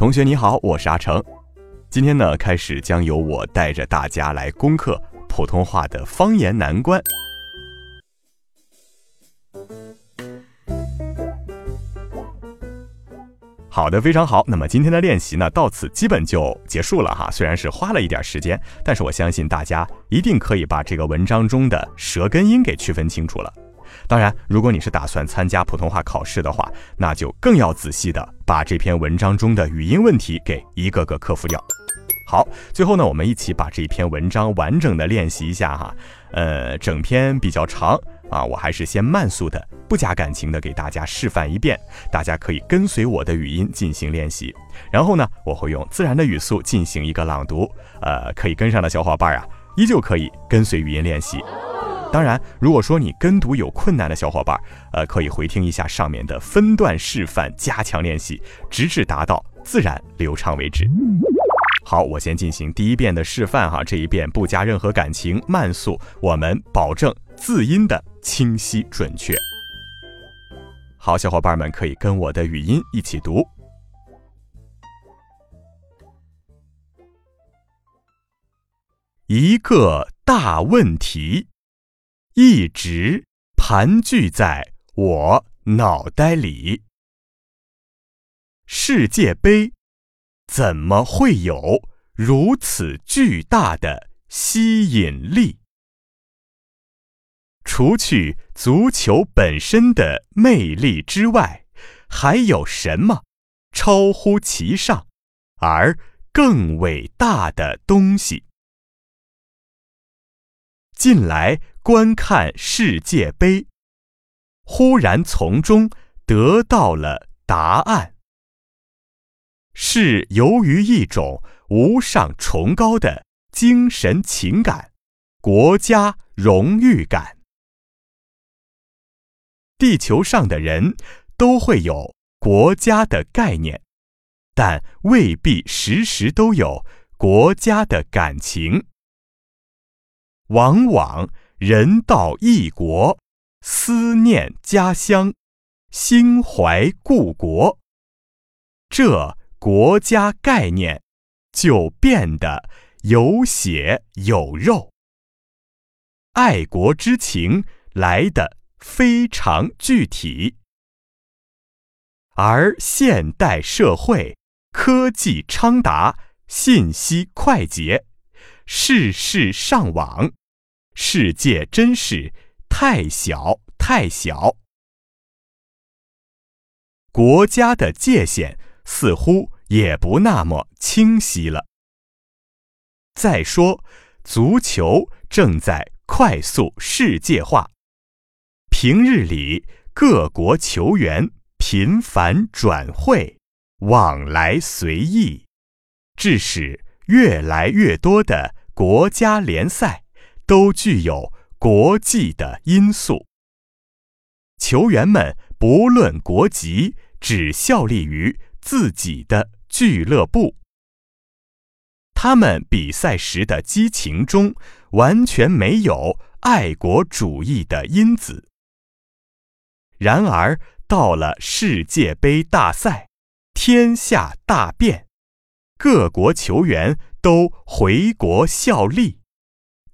同学你好，我是阿成。今天呢，开始将由我带着大家来攻克普通话的方言难关。好的，非常好。那么今天的练习呢，到此基本就结束了哈。虽然是花了一点时间，但是我相信大家一定可以把这个文章中的舌根音给区分清楚了。当然，如果你是打算参加普通话考试的话，那就更要仔细的把这篇文章中的语音问题给一个个克服掉。好，最后呢，我们一起把这篇文章完整的练习一下哈。呃，整篇比较长啊，我还是先慢速的、不加感情的给大家示范一遍，大家可以跟随我的语音进行练习。然后呢，我会用自然的语速进行一个朗读。呃，可以跟上的小伙伴啊，依旧可以跟随语音练习。当然，如果说你跟读有困难的小伙伴，呃，可以回听一下上面的分段示范，加强练习，直至达到自然流畅为止。好，我先进行第一遍的示范哈，这一遍不加任何感情，慢速，我们保证字音的清晰准确。好，小伙伴们可以跟我的语音一起读。一个大问题。一直盘踞在我脑袋里。世界杯怎么会有如此巨大的吸引力？除去足球本身的魅力之外，还有什么超乎其上而更伟大的东西？近来。观看世界杯，忽然从中得到了答案。是由于一种无上崇高的精神情感——国家荣誉感。地球上的人都会有国家的概念，但未必时时都有国家的感情，往往。人到异国，思念家乡，心怀故国，这国家概念就变得有血有肉，爱国之情来得非常具体。而现代社会科技昌达，信息快捷，事事上网。世界真是太小太小，国家的界限似乎也不那么清晰了。再说，足球正在快速世界化，平日里各国球员频繁转会，往来随意，致使越来越多的国家联赛。都具有国际的因素。球员们不论国籍，只效力于自己的俱乐部。他们比赛时的激情中完全没有爱国主义的因子。然而，到了世界杯大赛，天下大变，各国球员都回国效力。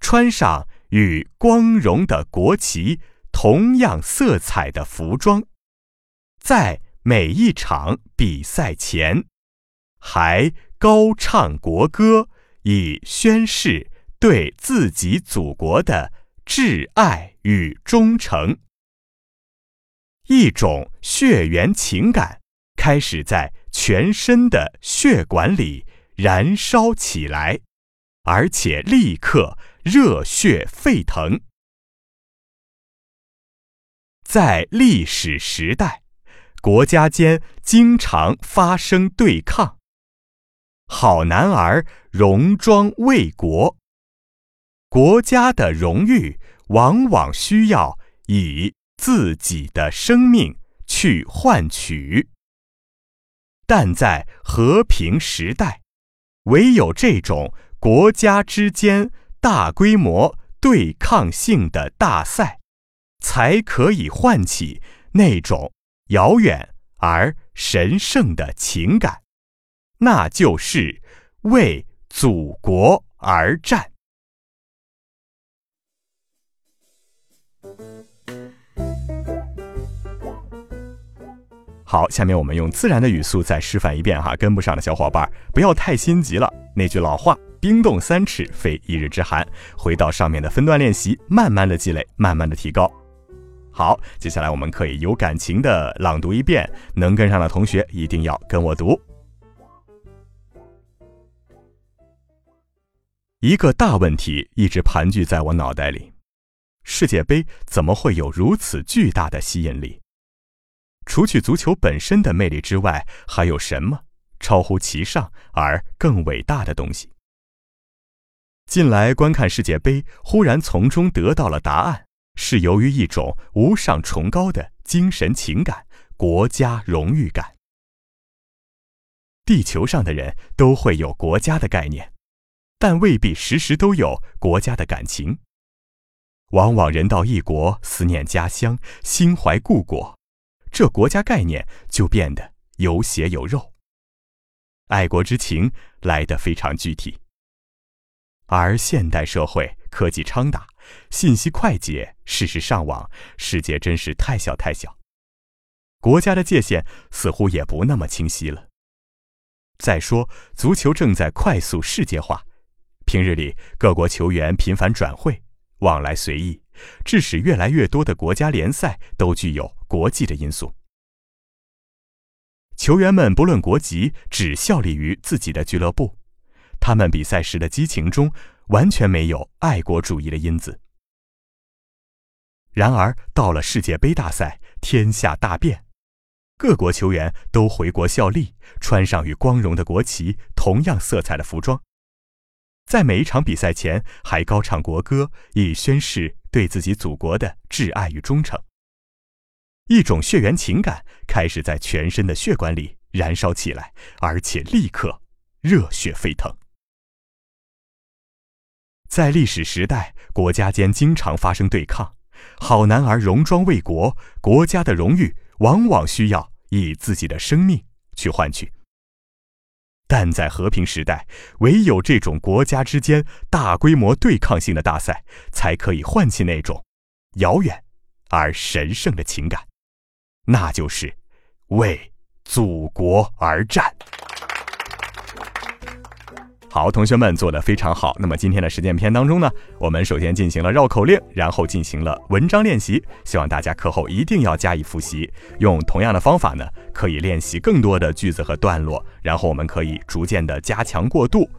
穿上与光荣的国旗同样色彩的服装，在每一场比赛前，还高唱国歌，以宣誓对自己祖国的挚爱与忠诚。一种血缘情感开始在全身的血管里燃烧起来，而且立刻。热血沸腾，在历史时代，国家间经常发生对抗。好男儿戎装为国，国家的荣誉往往需要以自己的生命去换取。但在和平时代，唯有这种国家之间大规模对抗性的大赛。才可以唤起那种遥远而神圣的情感，那就是为祖国而战。好，下面我们用自然的语速再示范一遍哈，跟不上的小伙伴不要太心急了。那句老话。冰冻三尺，非一日之寒。回到上面的分段练习，慢慢的积累，慢慢的提高。好，接下来我们可以有感情的朗读一遍，能跟上的同学一定要跟我读。一个大问题一直盘踞在我脑袋里：世界杯怎么会有如此巨大的吸引力？除去足球本身的魅力之外，还有什么超乎其上而更伟大的东西？近来观看世界杯，忽然从中得到了答案，是由于一种无上崇高的精神情感——国家荣誉感。地球上的人都会有国家的概念，但未必时时都有国家的感情。往往人到异国，思念家乡，心怀故国，这国家概念就变得有血有肉，爱国之情来得非常具体。而现代社会科技昌大，信息快捷，事事上网，世界真是太小太小，国家的界限似乎也不那么清晰了。再说，足球正在快速世界化，平日里各国球员频繁转会，往来随意，致使越来越多的国家联赛都具有国际的因素。球员们不论国籍，只效力于自己的俱乐部。他们比赛时的激情中完全没有爱国主义的因子。然而，到了世界杯大赛，天下大变，各国球员都回国效力，穿上与光荣的国旗同样色彩的服装，在每一场比赛前还高唱国歌，以宣示对自己祖国的挚爱与忠诚。一种血缘情感开始在全身的血管里燃烧起来，而且立刻热血沸腾。在历史时代，国家间经常发生对抗，好男儿戎装为国，国家的荣誉往往需要以自己的生命去换取。但在和平时代，唯有这种国家之间大规模对抗性的大赛，才可以唤起那种遥远而神圣的情感，那就是为祖国而战。好，同学们做的非常好。那么今天的实践篇当中呢，我们首先进行了绕口令，然后进行了文章练习。希望大家课后一定要加以复习。用同样的方法呢，可以练习更多的句子和段落，然后我们可以逐渐的加强过渡。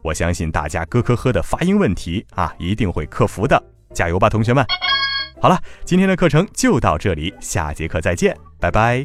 我相信大家咯咯呵的发音问题啊，一定会克服的。加油吧，同学们！好了，今天的课程就到这里，下节课再见，拜拜。